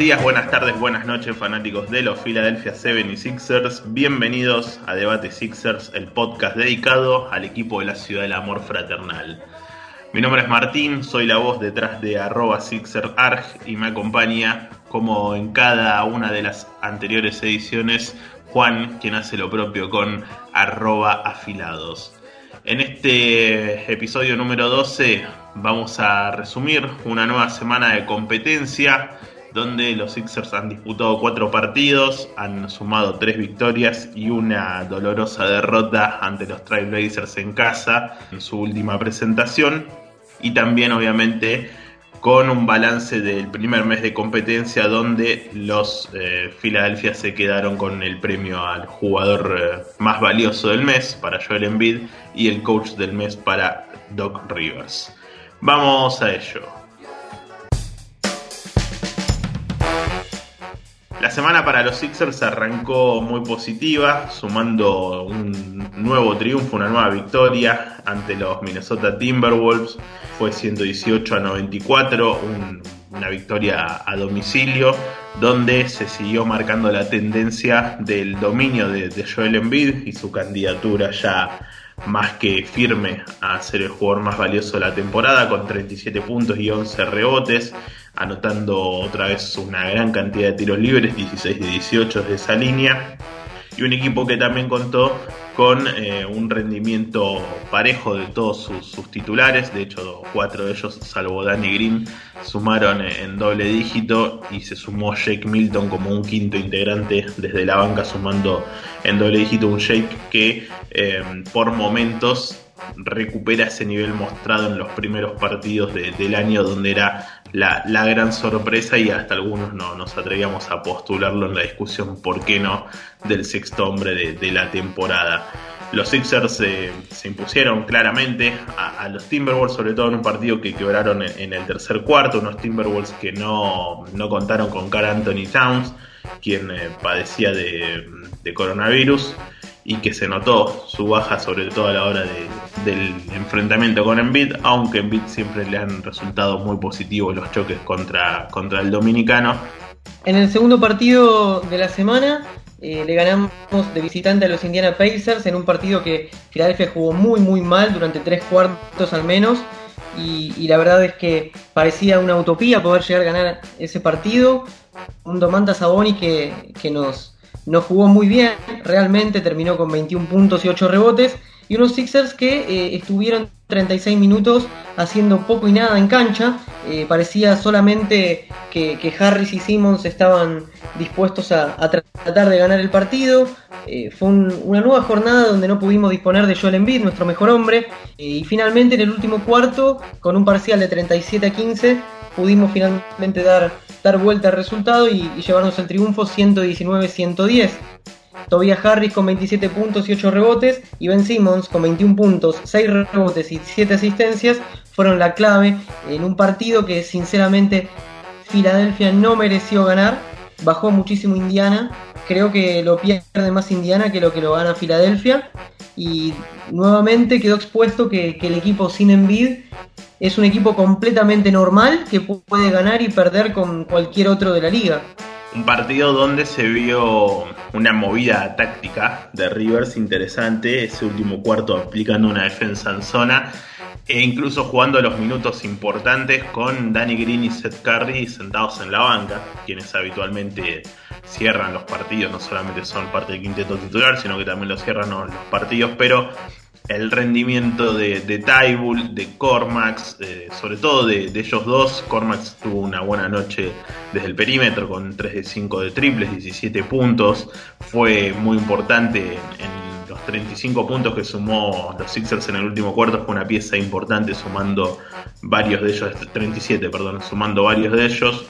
Días, buenas tardes, buenas noches, fanáticos de los Philadelphia 76ers. Bienvenidos a Debate Sixers, el podcast dedicado al equipo de la ciudad del amor fraternal. Mi nombre es Martín, soy la voz detrás de arroba SixerArg y me acompaña, como en cada una de las anteriores ediciones, Juan, quien hace lo propio con afilados. En este episodio número 12 vamos a resumir una nueva semana de competencia donde los Sixers han disputado cuatro partidos, han sumado tres victorias y una dolorosa derrota ante los Trailblazers en casa en su última presentación y también obviamente con un balance del primer mes de competencia donde los eh, Philadelphia se quedaron con el premio al jugador eh, más valioso del mes para Joel Embiid y el coach del mes para Doc Rivers. Vamos a ello. La semana para los Sixers arrancó muy positiva, sumando un nuevo triunfo, una nueva victoria ante los Minnesota Timberwolves. Fue 118 a 94, una victoria a domicilio, donde se siguió marcando la tendencia del dominio de, de Joel Embiid y su candidatura ya más que firme a ser el jugador más valioso de la temporada, con 37 puntos y 11 rebotes, anotando otra vez una gran cantidad de tiros libres, 16 de 18 de esa línea. Y un equipo que también contó con eh, un rendimiento parejo de todos sus, titulares. De hecho, cuatro de ellos, salvo Danny Green, sumaron en doble dígito y se sumó Jake Milton como un quinto integrante desde la banca, sumando en doble dígito un Jake que eh, por momentos recupera ese nivel mostrado en los primeros partidos del año donde era la, gran sorpresa y hasta algunos no nos atrevíamos a postularlo en la discusión, ¿por qué no?, del sexto hombre de, la temporada. Los Sixers se impusieron claramente a, los Timberwolves, sobre todo en un partido que quebraron en, el tercer cuarto, unos Timberwolves que no, contaron con Carl Anthony Towns, quien eh, padecía de, de coronavirus y que se notó su baja sobre todo a la hora del enfrentamiento con Embiid, aunque Embiid siempre le han resultado muy positivos los choques contra, contra el dominicano. En el segundo partido de la semana eh, le ganamos de visitante a los Indiana Pacers en un partido que Philadelphia jugó muy muy mal durante tres cuartos al menos y, la verdad es que parecía una utopía poder llegar a ganar ese partido. Un Domantas Saboni que, que nos, no jugó muy bien, realmente terminó con 21 puntos y 8 rebotes. Y unos Sixers que eh, estuvieron 36 minutos haciendo poco y nada en cancha. Eh, parecía solamente que, Harris y Simmons estaban dispuestos a, tratar de ganar el partido. Eh, fue una nueva jornada donde no pudimos disponer de Joel Embiid, nuestro mejor hombre. y finalmente en el último cuarto, con un parcial de 37 a 15, pudimos finalmente dar, dar vuelta al resultado y, llevarnos el triunfo 119-110. Tobias Harris con 27 puntos y 8 rebotes y Ben Simmons con 21 puntos, 6 rebotes y 7 asistencias fueron la clave en un partido que sinceramente Filadelfia no mereció ganar, bajó muchísimo Indiana, creo que lo pierde más Indiana que lo que lo gana Filadelfia. Y nuevamente quedó expuesto que, que el equipo sin Embiid es un equipo completamente normal que puede ganar y perder con cualquier otro de la liga. Un partido donde se vio una movida táctica de Rivers interesante, ese último cuarto aplicando una defensa en zona e incluso jugando los minutos importantes con Danny Green y Seth Curry sentados en la banca, quienes habitualmente cierran los partidos, no solamente son parte del quinteto titular, sino que también los cierran los partidos, pero el rendimiento de, de Tybull, de Cormax, eh, sobre todo de, ellos dos. Cormax tuvo una buena noche desde el perímetro con 3 de 5 de triples, 17 puntos. Fue muy importante en, los 35 puntos que sumó los Sixers en el último cuarto. Fue una pieza importante sumando varios de ellos, 37, perdón, sumando varios de ellos.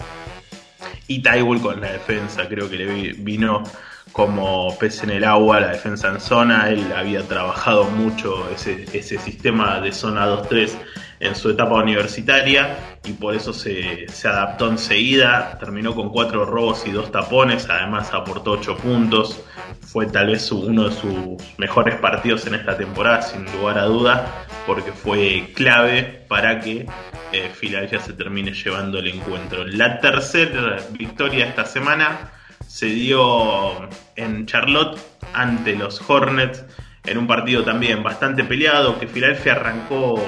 Y Tybull con la defensa, creo que le vino como pez en el agua, la defensa en zona. Él había trabajado mucho ese, sistema de zona 2-3 en su etapa universitaria y por eso se, se, adaptó enseguida. Terminó con cuatro robos y dos tapones, además aportó 8 puntos. Fue tal vez uno de sus mejores partidos en esta temporada, sin lugar a duda, porque fue clave para que eh, Filadelfia se termine llevando el encuentro. La tercera victoria esta semana se dio en Charlotte ante los Hornets en un partido también bastante peleado que Filadelfia arrancó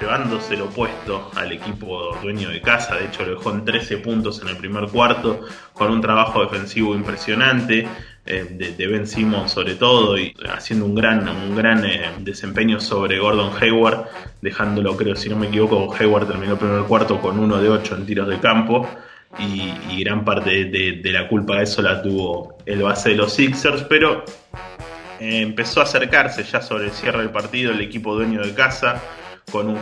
llevándose el opuesto al equipo dueño de casa. De hecho, lo dejó en 13 puntos en el primer cuarto, con un trabajo defensivo impresionante. Eh, de, Ben Simmons sobre todo y haciendo un gran un gran eh, desempeño sobre Gordon Hayward dejándolo creo si no me equivoco Hayward terminó el primer cuarto con uno de 8 en tiros de campo y, gran parte de, la culpa de eso la tuvo el base de los Sixers pero eh, empezó a acercarse ya sobre el cierre del partido el equipo dueño de casa con un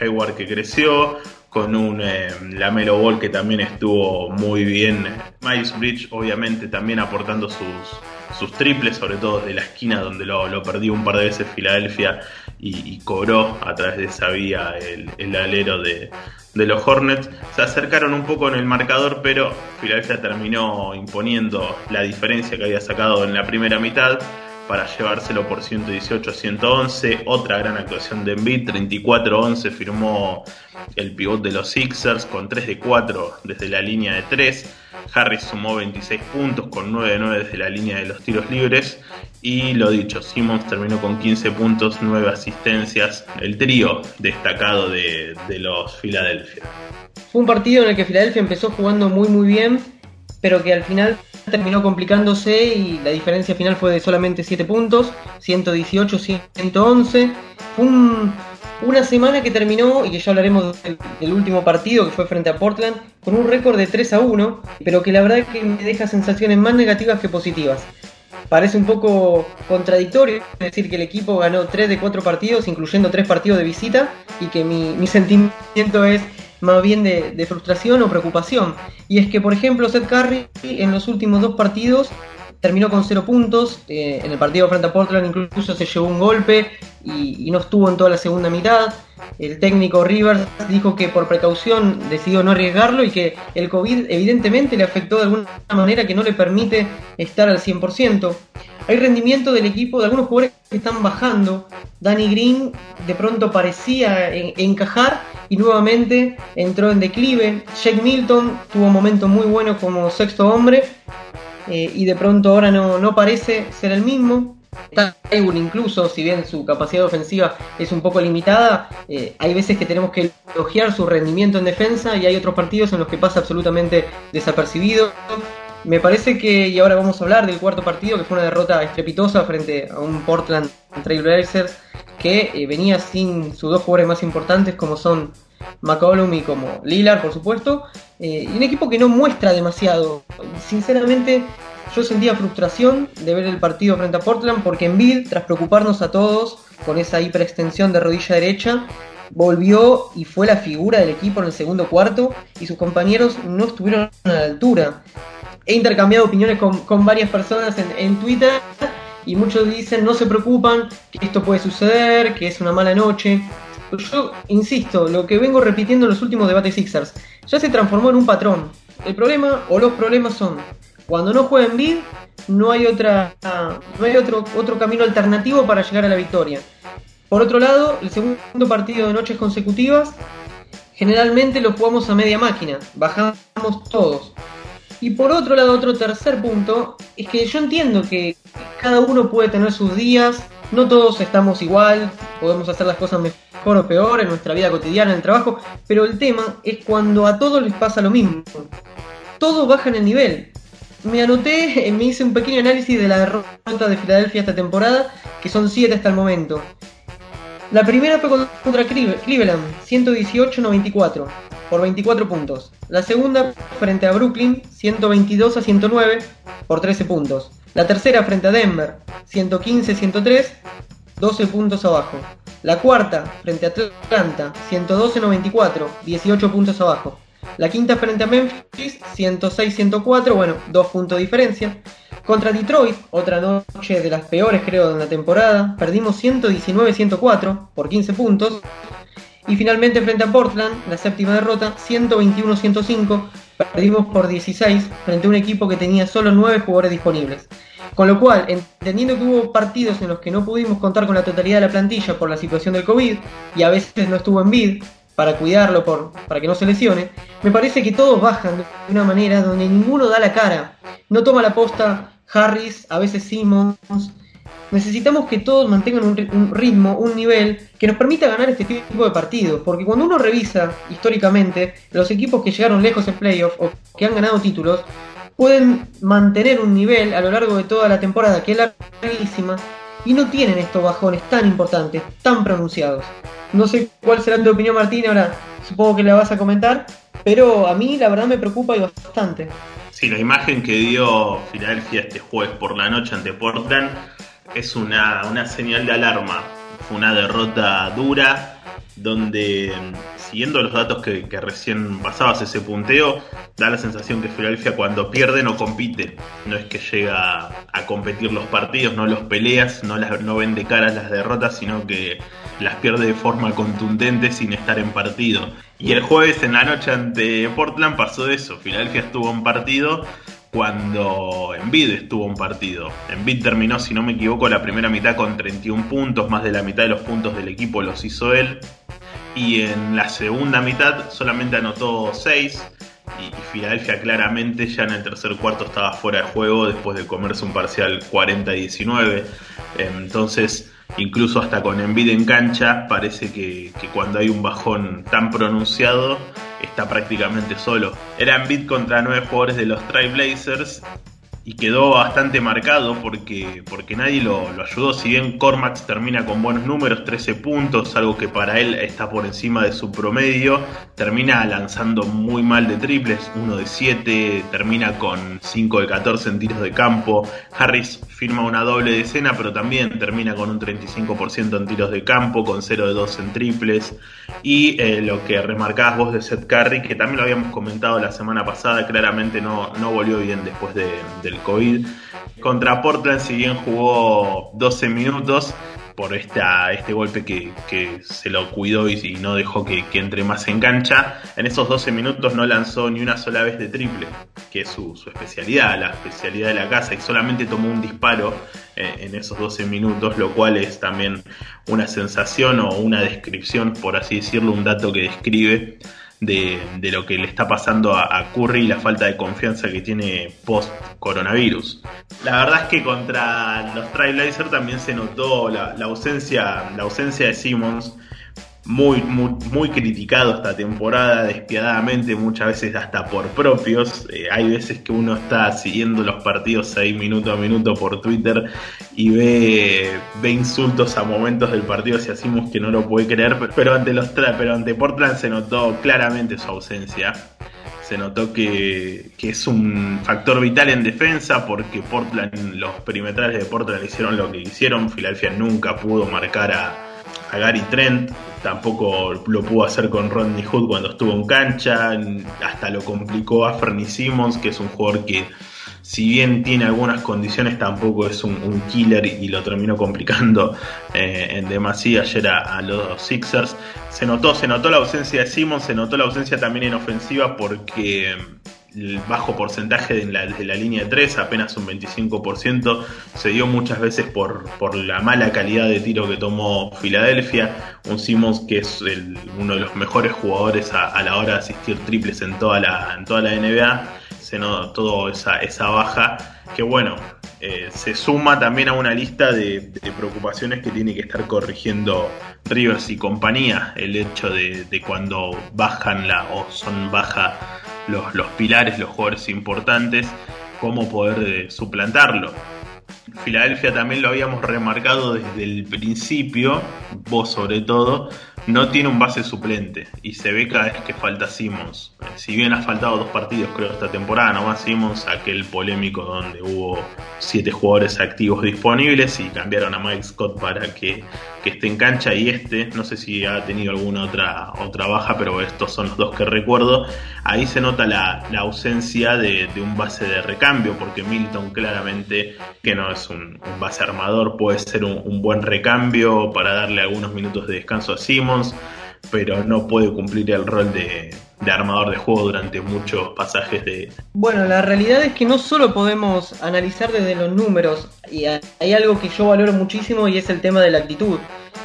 Hayward que creció, con un eh, Lamelo Ball que también estuvo muy bien. Miles Bridge obviamente también aportando sus, triples, sobre todo de la esquina donde lo, perdió un par de veces Filadelfia y, cobró a través de esa vía el, alero de, de, los Hornets. Se acercaron un poco en el marcador, pero Filadelfia terminó imponiendo la diferencia que había sacado en la primera mitad para llevárselo por 118 a 111. Otra gran actuación de Embiid, 34-11 firmó el pivot de los Sixers con 3 de 4 desde la línea de 3. Harris sumó 26 puntos con 9 de 9 desde la línea de los tiros libres. Y lo dicho, Simmons terminó con 15 puntos, 9 asistencias. El trío destacado de, los Philadelphia. Fue un partido en el que Filadelfia empezó jugando muy muy bien, pero que al final terminó complicándose y la diferencia final fue de solamente 7 puntos, 118-111. Fue una semana que terminó, y que ya hablaremos del, último partido que fue frente a Portland, con un récord de 3 a 1, pero que la verdad es que me deja sensaciones más negativas que positivas. Parece un poco contradictorio decir que el equipo ganó 3 de 4 partidos, incluyendo 3 partidos de visita, y que mi, mi sentimiento es más bien de, frustración o preocupación. Y es que, por ejemplo, Seth Curry en los últimos dos partidos terminó con cero puntos. Eh, en el partido frente a Portland incluso se llevó un golpe y, no estuvo en toda la segunda mitad. El técnico Rivers dijo que por precaución decidió no arriesgarlo y que el COVID evidentemente le afectó de alguna manera que no le permite estar al 100%. Hay rendimiento del equipo de algunos jugadores que están bajando. Danny Green de pronto parecía encajar y nuevamente entró en declive. Jake Milton tuvo un momento muy bueno como sexto hombre eh, y de pronto ahora no, parece ser el mismo. Taiwan incluso, si bien su capacidad ofensiva es un poco limitada, eh, hay veces que tenemos que elogiar su rendimiento en defensa y hay otros partidos en los que pasa absolutamente desapercibido. Me parece que, y ahora vamos a hablar del cuarto partido, que fue una derrota estrepitosa frente a un Portland Trailblazers que eh, venía sin sus dos jugadores más importantes como son McCollum y como Lillard, por supuesto, eh, y un equipo que no muestra demasiado. Sinceramente, yo sentía frustración de ver el partido frente a Portland porque en Bill, tras preocuparnos a todos con esa hiperextensión de rodilla derecha, volvió y fue la figura del equipo en el segundo cuarto y sus compañeros no estuvieron a la altura. He intercambiado opiniones con, varias personas en, en Twitter y muchos dicen no se preocupan, que esto puede suceder, que es una mala noche. Yo insisto, lo que vengo repitiendo en los últimos debates Sixers, ya se transformó en un patrón. El problema o los problemas son cuando no juega en bid, no hay otra no hay otro otro camino alternativo para llegar a la victoria. Por otro lado, el segundo partido de noches consecutivas generalmente lo jugamos a media máquina, bajamos todos. Y por otro lado, otro tercer punto, es que yo entiendo que cada uno puede tener sus días, no todos estamos igual, podemos hacer las cosas mejor o peor en nuestra vida cotidiana, en el trabajo, pero el tema es cuando a todos les pasa lo mismo. Todos bajan el nivel. Me anoté, me hice un pequeño análisis de la derrota de Filadelfia esta temporada, que son 7 hasta el momento. La primera fue contra Cleveland, 118-94 por 24 puntos. La segunda frente a Brooklyn, 122 a 109 por 13 puntos. La tercera frente a Denver, 115-103, 12 puntos abajo. La cuarta frente a Atlanta, 112-94, 18 puntos abajo. La quinta frente a Memphis, 106-104, bueno, 2 puntos de diferencia. Contra Detroit, otra noche de las peores creo de la temporada, perdimos 119-104 por 15 puntos. Y finalmente frente a Portland, la séptima derrota, 121-105, perdimos por 16 frente a un equipo que tenía solo 9 jugadores disponibles. Con lo cual, entendiendo que hubo partidos en los que no pudimos contar con la totalidad de la plantilla por la situación del COVID y a veces no estuvo en vid para cuidarlo, por, para que no se lesione, me parece que todos bajan de una manera donde ninguno da la cara. No toma la posta Harris, a veces Simmons. Necesitamos que todos mantengan un, ritmo, un nivel que nos permita ganar este tipo de partidos. Porque cuando uno revisa históricamente los equipos que llegaron lejos en playoff o que han ganado títulos, pueden mantener un nivel a lo largo de toda la temporada que es larguísima y no tienen estos bajones tan importantes, tan pronunciados. No sé cuál será tu opinión, Martín, ahora supongo que la vas a comentar, pero a mí la verdad me preocupa y bastante. Sí, la imagen que dio Filadelfia este jueves por la noche ante Portland es una, una señal de alarma. Fue una derrota dura, donde siguiendo los datos que, recién pasabas ese punteo, da la sensación que Filadelfia cuando pierde no compite, no es que llega a competir los partidos, no los peleas, no, las, no caras las derrotas, sino que las pierde de forma contundente sin estar en partido. Y el jueves en la noche ante Portland pasó eso, Filadelfia estuvo en partido cuando Envid estuvo un partido. Envid terminó, si no me equivoco, la primera mitad con 31 puntos, más de la mitad de los puntos del equipo los hizo él. Y en la segunda mitad solamente anotó 6. Y, Filadelfia claramente ya en el tercer cuarto estaba fuera de juego después de comerse un parcial 40-19. Entonces, incluso hasta con Envid en cancha, parece que, que cuando hay un bajón tan pronunciado, está prácticamente solo. Era Embiid contra nueve jugadores de los Trailblazers y quedó bastante marcado porque, porque nadie lo, ayudó. Si bien Cormax termina con buenos números, 13 puntos, algo que para él está por encima de su promedio, termina lanzando muy mal de triples, 1 de 7, termina con 5 de 14 en tiros de campo. Harris firma una doble decena, pero también termina con un 35% en tiros de campo, con 0 de 2 en triples. Y eh, lo que remarcabas vos de Seth Curry, que también lo habíamos comentado la semana pasada, claramente no, no volvió bien después de, COVID. Contra Portland, si bien jugó 12 minutos, por esta, este golpe que, se lo cuidó y, no dejó que, entre más en cancha. En esos 12 minutos no lanzó ni una sola vez de triple, que es su, especialidad, la especialidad de la casa, y solamente tomó un disparo eh, en esos 12 minutos, lo cual es también una sensación o una descripción, por así decirlo, un dato que describe de, lo que le está pasando a, Curry y la falta de confianza que tiene post coronavirus. La verdad es que contra los Trailblazers también se notó la, ausencia, la ausencia de Simmons muy, muy, muy criticado esta temporada, despiadadamente, muchas veces hasta por propios. Eh, hay veces que uno está siguiendo los partidos ahí minuto a minuto por Twitter y ve, ve insultos a momentos del partido si hacemos que no lo puede creer, pero ante los pero ante Portland se notó claramente su ausencia. Se notó que, que es un factor vital en defensa porque Portland, los perimetrales de Portland hicieron lo que hicieron. Filadelfia nunca pudo marcar a, a Gary Trent, tampoco lo pudo hacer con Rodney Hood cuando estuvo en cancha, hasta lo complicó a Fernie Simmons, que es un jugador que si bien tiene algunas condiciones, tampoco es un, killer y lo terminó complicando eh, en demasía ayer a, los Sixers. Se notó, se notó la ausencia de Simmons, se notó la ausencia también en ofensiva porque el bajo porcentaje de la, de la línea de 3, apenas un 25%, se dio muchas veces por, por la mala calidad de tiro que tomó Filadelfia. Un Simmons que es uno de los mejores jugadores a, la hora de asistir triples en toda la, en toda la NBA. Se notó esa, esa baja que bueno, eh, se suma también a una lista de, de, preocupaciones que tiene que estar corrigiendo Rivers y compañía. El hecho de, de cuando bajan la o son baja los, pilares, los jugadores importantes, cómo poder eh, suplantarlo. Filadelfia también lo habíamos remarcado desde el principio, vos sobre todo, no tiene un base suplente y se ve cada vez que falta Simmons. Si bien ha faltado dos partidos creo esta temporada, nomás Simmons, aquel polémico donde hubo siete jugadores activos disponibles y cambiaron a Mike Scott para que, esté en cancha y este, no sé si ha tenido alguna otra, otra baja, pero estos son los dos que recuerdo. Ahí se nota la, ausencia de, un base de recambio, porque Milton claramente que no es un, base armador, puede ser un, un buen recambio para darle algunos minutos de descanso a Simmons pero no puede cumplir el rol de, armador de juego durante muchos pasajes de... Bueno, la realidad es que no solo podemos analizar desde los números, y hay algo que yo valoro muchísimo y es el tema de la actitud.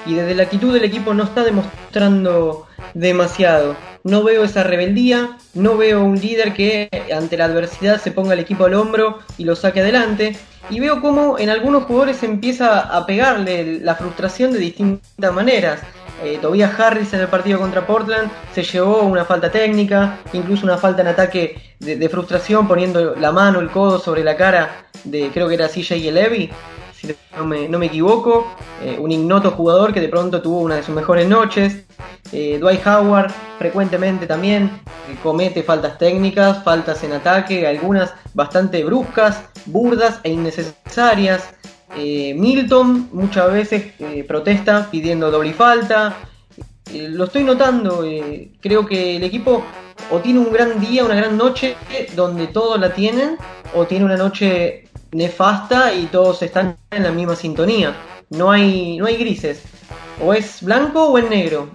Y desde la actitud del equipo no está demostrando demasiado. No veo esa rebeldía, no veo un líder que ante la adversidad se ponga el equipo al hombro y lo saque adelante. Y veo cómo en algunos jugadores empieza a pegarle la frustración de distintas maneras. Eh, Tobias Harris en el partido contra Portland se llevó una falta técnica, incluso una falta en ataque de, frustración poniendo la mano, el codo sobre la cara de creo que era CJ Levy, si no me, equivoco, eh, un ignoto jugador que de pronto tuvo una de sus mejores noches. Eh, Dwight Howard frecuentemente también comete faltas técnicas, faltas en ataque, algunas bastante bruscas, burdas e innecesarias. Eh, Milton muchas veces eh, protesta pidiendo doble falta. Eh, lo estoy notando, creo que el equipo o tiene un gran día, una gran noche donde todos la tienen, o tiene una noche nefasta y todos están en la misma sintonía. No hay, no hay grises. O es blanco o es negro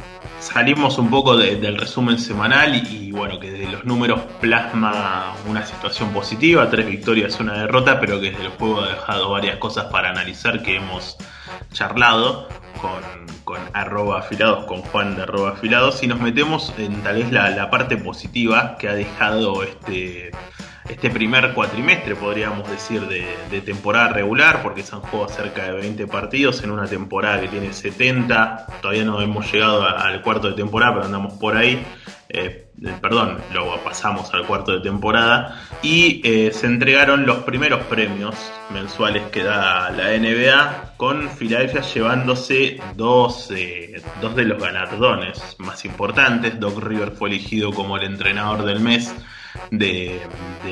salimos un poco del resumen semanal y, bueno, que desde los números plasma una situación positiva, tres victorias, una derrota, pero que desde el juego ha dejado varias cosas para analizar que hemos charlado con, arroba afilados, con Juan de arroba afilados, y nos metemos en tal vez la parte positiva que ha dejado este este primer cuatrimestre, podríamos decir, de, temporada regular, porque se han jugado cerca de 20 partidos en una temporada que tiene 70. Todavía no hemos llegado al cuarto de temporada, pero andamos por ahí. Eh, perdón, luego pasamos al cuarto de temporada. Y eh, se entregaron los primeros premios mensuales que da la NBA, con Filadelfia llevándose dos, eh, dos de los galardones más importantes. Doc River fue elegido como el entrenador del mes de,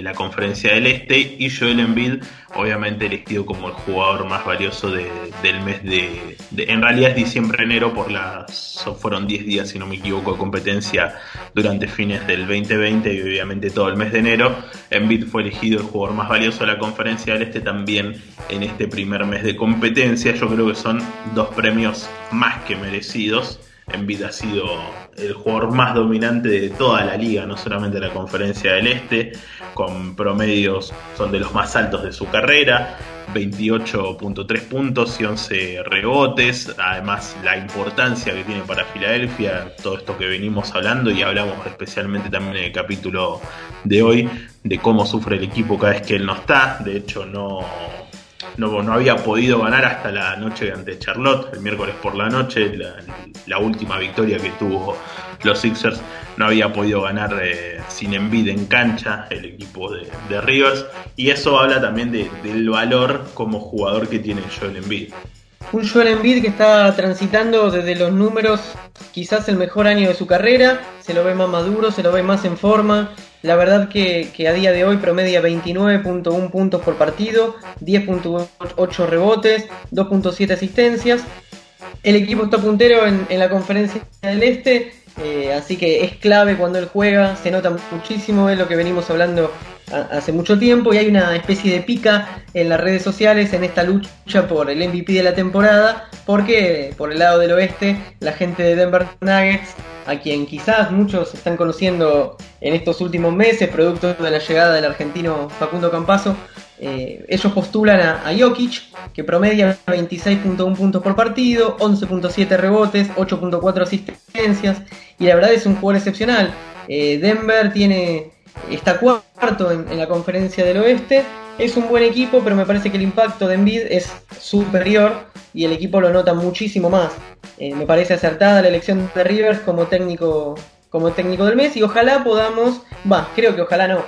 la conferencia del Este y Joel Embiid obviamente elegido como el jugador más valioso del mes de, en realidad es diciembre-enero por las fueron 10 días si no me equivoco de competencia durante fines del 2020 y obviamente todo el mes de enero. Embiid fue elegido el jugador más valioso de la conferencia del Este también en este primer mes de competencia. Yo creo que son dos premios más que merecidos Embiid ha sido el jugador más dominante de toda la liga, no solamente de la conferencia del Este, con promedios son de los más altos de su carrera, 28.3 puntos y 11 rebotes, además la importancia que tiene para Filadelfia, todo esto que venimos hablando y hablamos especialmente también en el capítulo de hoy de cómo sufre el equipo cada vez que él no está, de hecho no no, había podido ganar hasta la noche ante Charlotte, el miércoles por la noche, la, última victoria que tuvo los Sixers, no había podido ganar eh, sin Embiid en cancha el equipo de, de Rivers, y eso habla también del valor como jugador que tiene Joel Embiid. Un Joel Embiid que está transitando desde los números quizás el mejor año de su carrera, se lo ve más maduro, se lo ve más en forma, la verdad que, a día de hoy promedia 29.1 puntos por partido, 10.8 rebotes, 2.7 asistencias. El equipo está puntero en, la conferencia del Este, eh, así que es clave cuando él juega, se nota muchísimo, es lo que venimos hablando hace mucho tiempo y hay una especie de pica en las redes sociales en esta lucha por el MVP de la temporada, porque por el lado del oeste la gente de Denver Nuggets a quien quizás muchos están conociendo en estos últimos meses, producto de la llegada del argentino Facundo Campazo. Eh, ellos postulan a, Jokic, que promedia 26.1 puntos por partido, 11.7 rebotes, 8.4 asistencias, y la verdad es un jugador excepcional. Eh, Denver tiene está cuarto en, en, la conferencia del oeste. Es un buen equipo, pero me parece que el impacto de Embiid es superior y el equipo lo nota muchísimo más. Eh, me parece acertada la elección de Rivers como técnico, como técnico del mes y ojalá podamos, va, creo que ojalá no.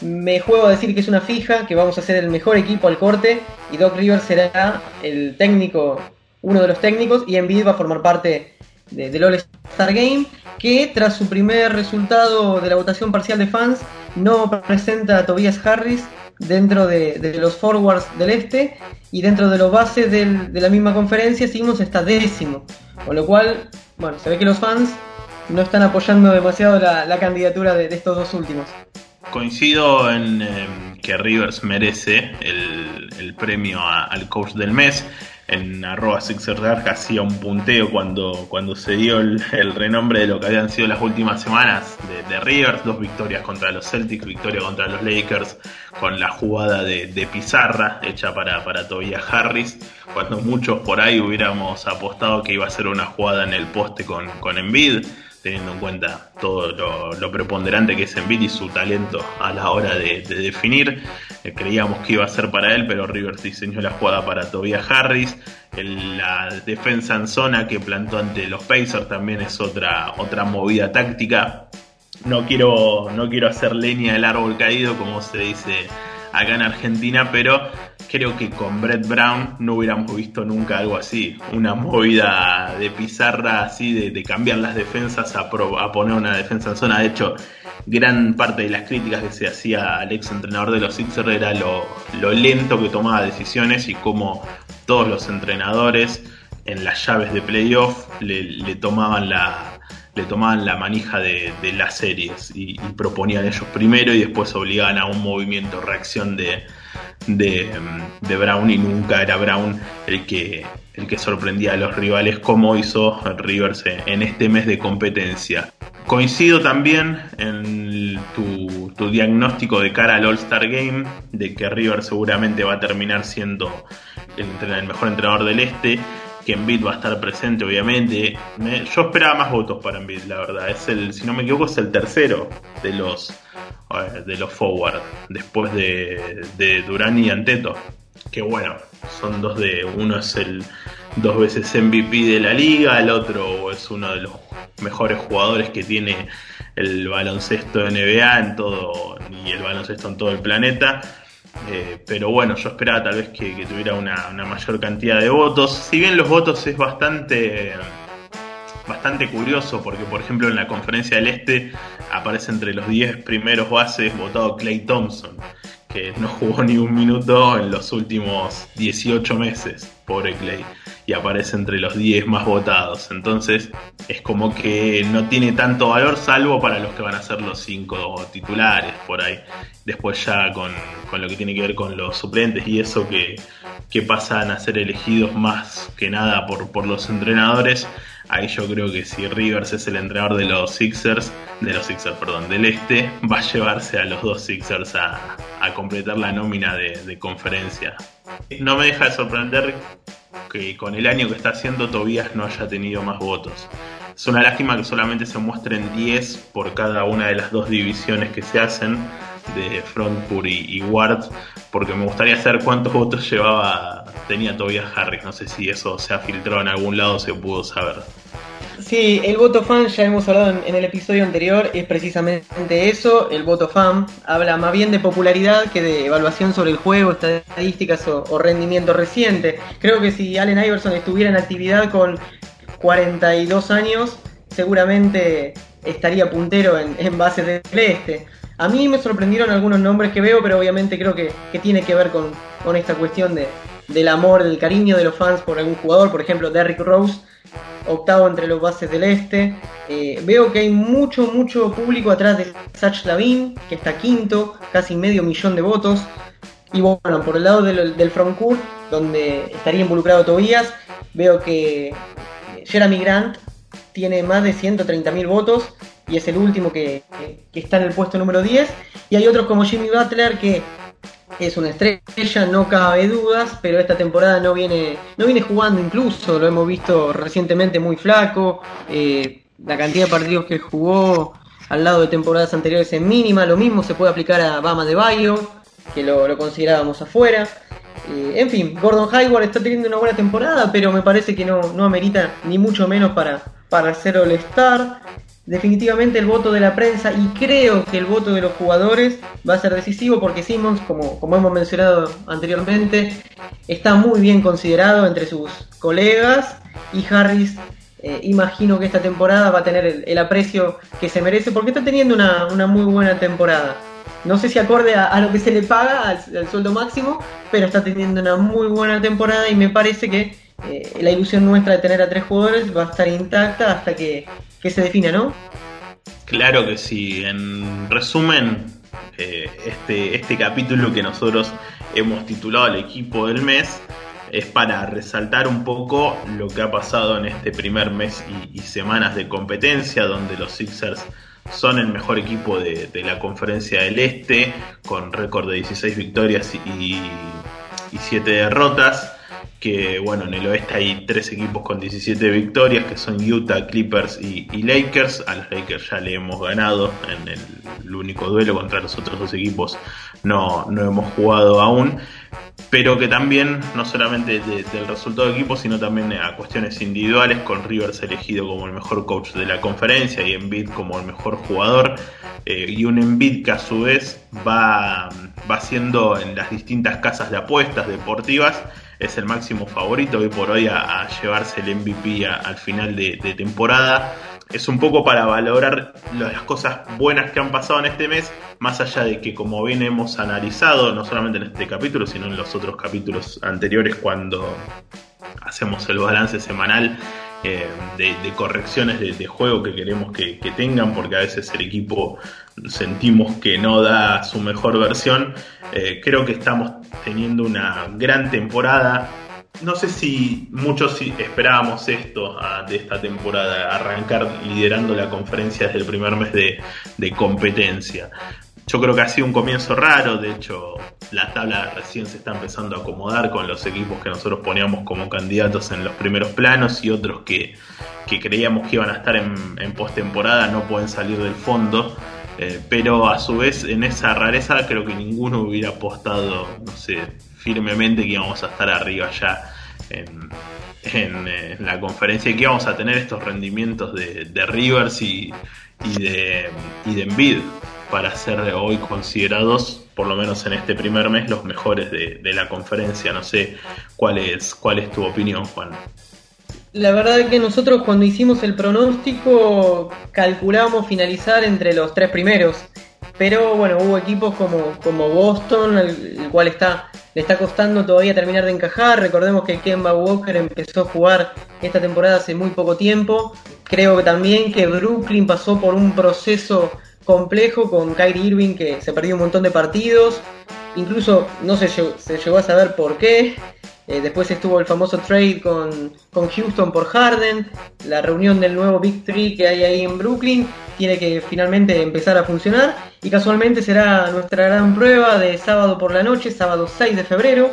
Me juego a decir que es una fija, que vamos a ser el mejor equipo al corte y Doc Rivers será el técnico, uno de los técnicos y Embiid va a formar parte del All-Star Game, que tras su primer resultado de la votación parcial de fans no presenta a Tobias Harris dentro de, los forwards del este y dentro de los bases de la misma conferencia Signos está décimo. Con lo cual, bueno, se ve que los fans no están apoyando demasiado la, candidatura de, estos dos últimos. Coincido en que Rivers merece el, premio al coach del mes. En arroba Sixer hacía un punteo cuando, cuando se dio el, renombre de lo que habían sido las últimas semanas de, Rivers, dos victorias contra los Celtics, victoria contra los Lakers, con la jugada de, pizarra hecha para, para Tobias Harris, cuando muchos por ahí hubiéramos apostado que iba a ser una jugada en el poste con, con Embiid teniendo en cuenta todo lo, preponderante que es Embiid y su talento a la hora de, definir. Eh, creíamos que iba a ser para él, pero Rivers diseñó la jugada para Tobias Harris. la defensa en zona que plantó ante los Pacers también es otra, otra movida táctica. No quiero, no quiero hacer leña del árbol caído, como se dice acá en Argentina, pero creo que con Brett Brown no hubiéramos visto nunca algo así. Una movida de pizarra así, de, cambiar las defensas a, poner una defensa en zona. De hecho, gran parte de las críticas que se hacía al ex entrenador de los Sixers era lo, lento que tomaba decisiones y cómo todos los entrenadores en las llaves de playoff le tomaban la, le tomaban la manija de, las series y, proponían ellos primero y después obligaban a un movimiento, reacción de, de, Brown y nunca era Brown el que, el que sorprendía a los rivales como hizo Rivers en este mes de competencia. Coincido también en tu, diagnóstico de cara al All-Star Game, de que River seguramente va a terminar siendo el mejor entrenador del este que Embiid va a estar presente, obviamente. yo esperaba más votos para Embiid, la verdad. Es el, si no me equivoco, es el tercero de los de los forward, después de, de Durán y Anteto. Que bueno, son dos de. Uno es el dos veces MVP de la liga, el otro es uno de los mejores jugadores que tiene el baloncesto NBA en todo y el baloncesto en todo el planeta. Eh, pero bueno, yo esperaba tal vez que, tuviera una, mayor cantidad de votos. Si bien los votos es bastante, bastante curioso, porque por ejemplo en la conferencia del Este aparece entre los 10 primeros bases votado Clay Thompson, que no jugó ni un minuto en los últimos 18 meses, pobre Clay y aparece entre los 10 más votados. Entonces es como que no tiene tanto valor salvo para los que van a ser los 5 titulares por ahí. Después ya con, lo que tiene que ver con los suplentes y eso que, pasan a ser elegidos más que nada por, por los entrenadores. Ahí yo creo que si Rivers es el entrenador de los Sixers, de los Sixers, perdón, del este, va a llevarse a los dos Sixers a, completar la nómina de, de conferencia. No me deja de sorprender que con el año que está haciendo Tobías no haya tenido más votos. Es una lástima que solamente se muestren 10 por cada una de las dos divisiones que se hacen, de Frontpur y, Ward, porque me gustaría saber cuántos votos llevaba, tenía Tobias Harris. No sé si eso se ha filtrado en algún lado, se pudo saber. Sí, el voto fan, ya hemos hablado en, el episodio anterior, es precisamente eso. El voto fan habla más bien de popularidad que de evaluación sobre el juego, estadísticas o, rendimiento reciente. Creo que si Allen Iverson estuviera en actividad con 42 años, seguramente estaría puntero en, en bases del este. A mí me sorprendieron algunos nombres que veo, pero obviamente creo que, tiene que ver con, con esta cuestión de, del amor, del cariño de los fans por algún jugador. Por ejemplo, Derrick Rose octavo entre los bases del este. Eh, veo que hay mucho, mucho público atrás de Sach Lavin, que está quinto, casi medio millón de votos. Y bueno, por el lado del, del frontcourt, donde estaría involucrado Tobías, veo que Jeremy Grant tiene más de 130.000 votos y es el último que, que, está en el puesto número 10. Y hay otros como Jimmy Butler que es una estrella, no cabe dudas, pero esta temporada no viene, no viene jugando incluso, lo hemos visto recientemente muy flaco, eh, la cantidad de partidos que jugó al lado de temporadas anteriores es mínima, lo mismo se puede aplicar a Bama de Bayo, que lo, considerábamos afuera. Eh, en fin, Gordon Hayward está teniendo una buena temporada, pero me parece que no, no amerita ni mucho menos para, para ser All-Star definitivamente el voto de la prensa y creo que el voto de los jugadores va a ser decisivo porque Simmons, como, como hemos mencionado anteriormente, está muy bien considerado entre sus colegas y Harris eh, imagino que esta temporada va a tener el, aprecio que se merece porque está teniendo una, muy buena temporada. No sé si acorde a, lo que se le paga, al, sueldo máximo, pero está teniendo una muy buena temporada y me parece que eh, la ilusión nuestra de tener a tres jugadores va a estar intacta hasta que que se define, ¿no? Claro que sí. En resumen, eh, este, este capítulo que nosotros hemos titulado el equipo del mes, es para resaltar un poco lo que ha pasado en este primer mes y, semanas de competencia, donde los Sixers son el mejor equipo de, la conferencia del Este, con récord de 16 victorias y, y 7 derrotas que bueno, en el oeste hay tres equipos con 17 victorias, que son Utah, Clippers y, Lakers. A los Lakers ya le hemos ganado en el, único duelo contra los otros dos equipos, no, no hemos jugado aún. Pero que también, no solamente del resultado de equipo, sino también a cuestiones individuales, con Rivers elegido como el mejor coach de la conferencia y Embiid como el mejor jugador. Eh, y un Embiid que a su vez va, va siendo en las distintas casas de apuestas deportivas es el máximo favorito hoy por hoy a, llevarse el MVP al final de, temporada. Es un poco para valorar las cosas buenas que han pasado en este mes, más allá de que como bien hemos analizado, no solamente en este capítulo, sino en los otros capítulos anteriores cuando hacemos el balance semanal eh, de, correcciones de, juego que queremos que, tengan, porque a veces el equipo sentimos que no da su mejor versión. Eh, creo que estamos teniendo una gran temporada. No sé si muchos esperábamos esto ah, de esta temporada, arrancar liderando la conferencia desde el primer mes de competencia. Yo creo que ha sido un comienzo raro, de hecho la tabla recién se está empezando a acomodar con los equipos que nosotros poníamos como candidatos en los primeros planos y otros que, creíamos que iban a estar en, en postemporada no pueden salir del fondo. Eh, pero a su vez en esa rareza creo que ninguno hubiera apostado, no sé, firmemente que íbamos a estar arriba ya en, eh, la conferencia y que íbamos a tener estos rendimientos de, Rivers y, de, y de Envid para ser hoy considerados, por lo menos en este primer mes, los mejores de, la conferencia. No sé cuál es, cuál es tu opinión, Juan. La verdad es que nosotros cuando hicimos el pronóstico calculamos finalizar entre los tres primeros. Pero bueno, hubo equipos como, como Boston, el, cual está, le está costando todavía terminar de encajar. Recordemos que Kemba Walker empezó a jugar esta temporada hace muy poco tiempo. Creo que también que Brooklyn pasó por un proceso complejo con Kyrie Irving que se perdió un montón de partidos, incluso no se llegó, se llegó a saber por qué. Eh, después estuvo el famoso trade con, con, Houston por Harden, la reunión del nuevo Big Three que hay ahí en Brooklyn tiene que finalmente empezar a funcionar y casualmente será nuestra gran prueba de sábado por la noche, sábado 6 de febrero.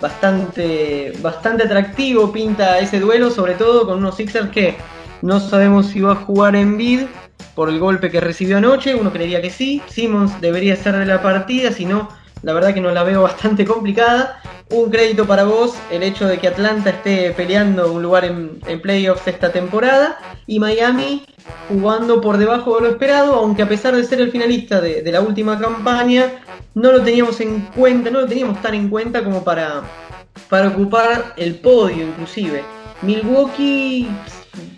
Bastante, bastante atractivo pinta ese duelo, sobre todo con unos Sixers que no sabemos si va a jugar en bid por el golpe que recibió anoche. Uno creería que sí. Simmons debería ser de la partida, si no, la verdad que no la veo bastante complicada. Un crédito para vos, el hecho de que Atlanta esté peleando un lugar en, playoffs esta temporada y Miami jugando por debajo de lo esperado, aunque a pesar de ser el finalista de, de la última campaña, no lo teníamos en cuenta, no lo teníamos tan en cuenta como para, para ocupar el podio inclusive. Milwaukee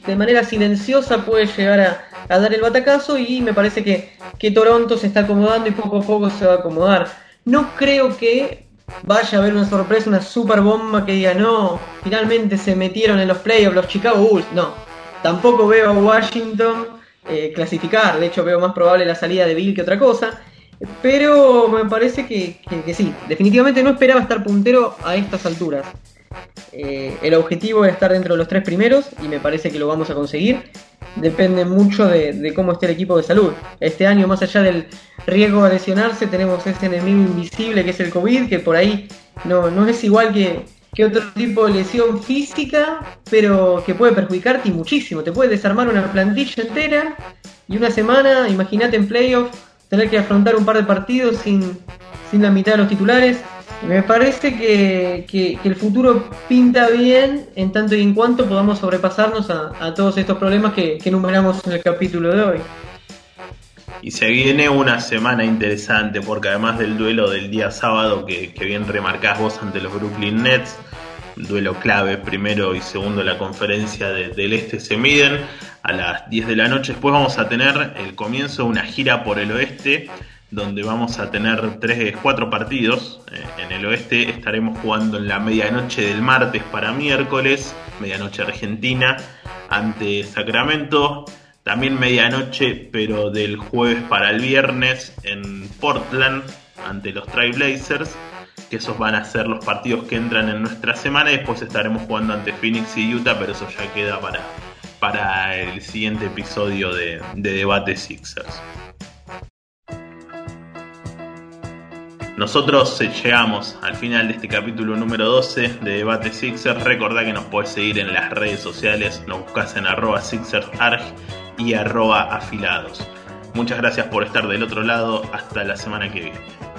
de manera silenciosa puede llegar a, dar el batacazo y me parece que, Toronto se está acomodando y poco a poco se va a acomodar. No creo que vaya a haber una sorpresa, una super bomba que diga, no, finalmente se metieron en los playoffs los Chicago Bulls. No, tampoco veo a Washington eh, clasificar, de hecho veo más probable la salida de Bill que otra cosa. Pero me parece que, que sí, definitivamente no esperaba estar puntero a estas alturas. Eh, el objetivo es estar dentro de los tres primeros y me parece que lo vamos a conseguir. Depende mucho de, cómo esté el equipo de salud. Este año, más allá del riesgo de lesionarse, tenemos este enemigo invisible que es el COVID, que por ahí no, no es igual que, que otro tipo de lesión física, pero que puede perjudicarte muchísimo. Te puede desarmar una plantilla entera y una semana, imagínate en playoff, tener que afrontar un par de partidos sin, sin la mitad de los titulares. Me parece que, el futuro pinta bien en tanto y en cuanto podamos sobrepasarnos a, todos estos problemas que, enumeramos en el capítulo de hoy. Y se viene una semana interesante porque además del duelo del día sábado que, bien remarcás vos ante los Brooklyn Nets, duelo clave, primero y segundo la conferencia del este se miden a las 10 de la noche. Después vamos a tener el comienzo de una gira por el oeste donde vamos a tener tres, cuatro partidos. Eh, en el oeste estaremos jugando en la medianoche del martes para miércoles, medianoche argentina, ante Sacramento. También medianoche, pero del jueves para el viernes en Portland, ante los Trailblazers. que esos van a ser los partidos que entran en nuestra semana y después estaremos jugando ante Phoenix y Utah, pero eso ya queda para, para el siguiente episodio de, de Debate Sixers. Nosotros llegamos al final de este capítulo número 12 de Debate Sixers. Recordá que nos puedes seguir en las redes sociales, nos buscas en arroba SixersArg y arroba afilados. Muchas gracias por estar del otro lado, hasta la semana que viene.